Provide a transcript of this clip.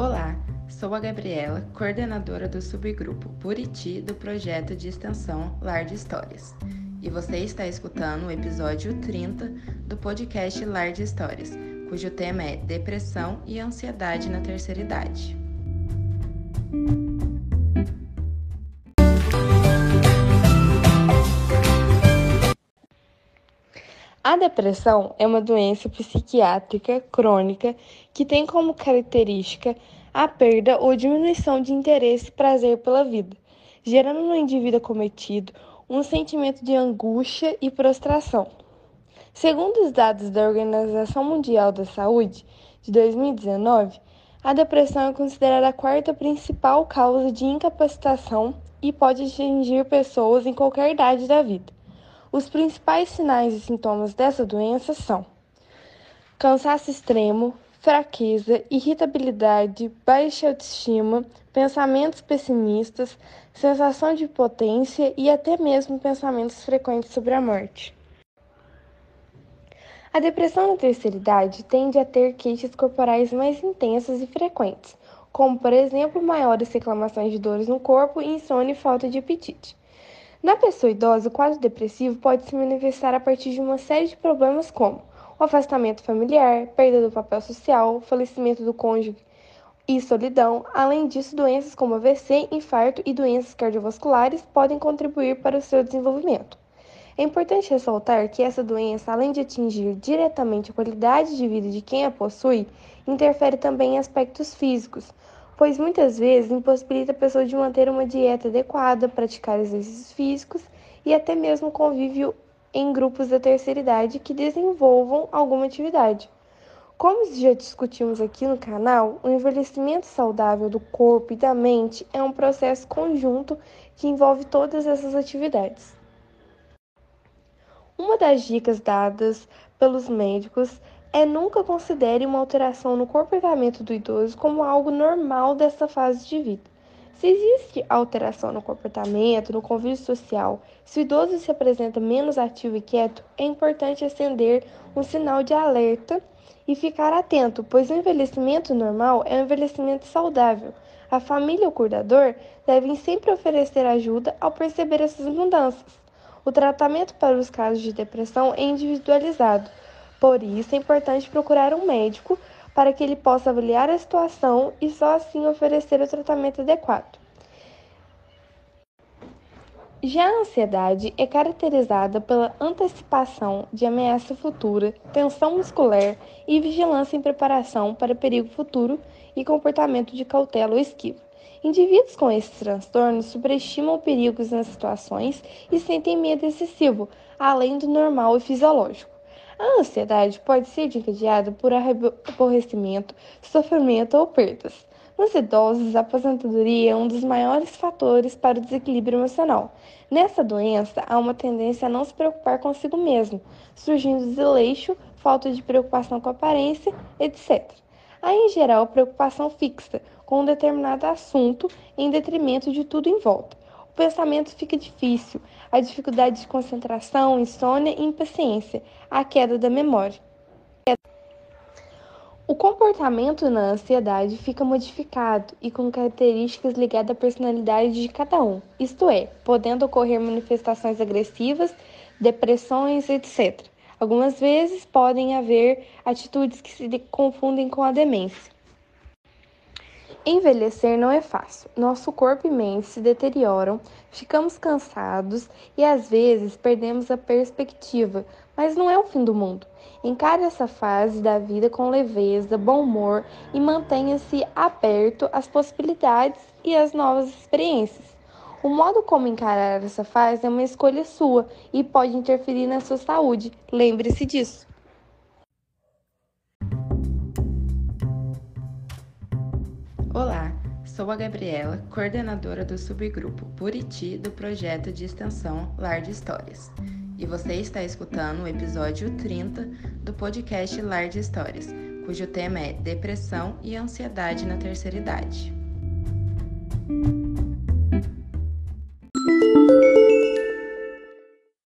Olá, sou a Gabriela, coordenadora do subgrupo Buriti do projeto de extensão Lar de Histórias. E você está escutando o episódio 30 do podcast Lar de Histórias, cujo tema é Depressão e Ansiedade na Terceira Idade. A depressão é uma doença psiquiátrica crônica que tem como característica a perda ou diminuição de interesse e prazer pela vida, gerando no indivíduo acometido um sentimento de angústia e prostração. Segundo os dados da Organização Mundial da Saúde de 2019, a depressão é considerada a quarta principal causa de incapacitação e pode atingir pessoas em qualquer idade da vida. Os principais sinais e sintomas dessa doença são cansaço extremo, fraqueza, irritabilidade, baixa autoestima, pensamentos pessimistas, sensação de impotência e até mesmo pensamentos frequentes sobre a morte. A depressão na terceira idade tende a ter queixas corporais mais intensas e frequentes, como, por exemplo, maiores reclamações de dores no corpo, insônia e falta de apetite. Na pessoa idosa, o quadro depressivo pode se manifestar a partir de uma série de problemas como o afastamento familiar, perda do papel social, falecimento do cônjuge e solidão. Além disso, doenças como AVC, infarto e doenças cardiovasculares podem contribuir para o seu desenvolvimento. É importante ressaltar que essa doença, além de atingir diretamente a qualidade de vida de quem a possui, interfere também em aspectos físicos, pois muitas vezes impossibilita a pessoa de manter uma dieta adequada, praticar exercícios físicos e até mesmo convívio em grupos da terceira idade que desenvolvam alguma atividade. Como já discutimos aqui no canal, o envelhecimento saudável do corpo e da mente é um processo conjunto que envolve todas essas atividades. Uma das dicas dadas pelos médicos é nunca considere uma alteração no comportamento do idoso como algo normal dessa fase de vida. Se existe alteração no comportamento, no convívio social, se o idoso se apresenta menos ativo e quieto, é importante acender um sinal de alerta e ficar atento, pois o envelhecimento normal é um envelhecimento saudável. A família e o cuidador devem sempre oferecer ajuda ao perceber essas mudanças. O tratamento para os casos de depressão é individualizado por isso, é importante procurar um médico para que ele possa avaliar a situação e só assim oferecer o tratamento adequado. Já a ansiedade é caracterizada pela antecipação de ameaça futura, tensão muscular e vigilância em preparação para perigo futuro e comportamento de cautela ou esquiva. Indivíduos com esses transtornos superestimam perigos nas situações e sentem medo excessivo, além do normal e fisiológico. A ansiedade pode ser desencadeada por aborrecimento, sofrimento ou perdas. Nos idosos, a aposentadoria é um dos maiores fatores para o desequilíbrio emocional. Nessa doença, há uma tendência a não se preocupar consigo mesmo, surgindo desleixo, falta de preocupação com a aparência, etc. Há, em geral, preocupação fixa com um determinado assunto em detrimento de tudo em volta pensamento fica difícil, a dificuldade de concentração, insônia e impaciência, a queda da memória. O comportamento na ansiedade fica modificado e com características ligadas à personalidade de cada um, isto é, podendo ocorrer manifestações agressivas, depressões, etc. Algumas vezes podem haver atitudes que se confundem com a demência. Envelhecer não é fácil. Nosso corpo e mente se deterioram, ficamos cansados e às vezes perdemos a perspectiva, mas não é o fim do mundo. Encare essa fase da vida com leveza, bom humor e mantenha-se aberto às possibilidades e às novas experiências. O modo como encarar essa fase é uma escolha sua e pode interferir na sua saúde. Lembre-se disso. Olá, sou a Gabriela, coordenadora do subgrupo Buriti do projeto de extensão Lar de Histórias. E você está escutando o episódio 30 do podcast Lar de Histórias, cujo tema é Depressão e Ansiedade na Terceira Idade.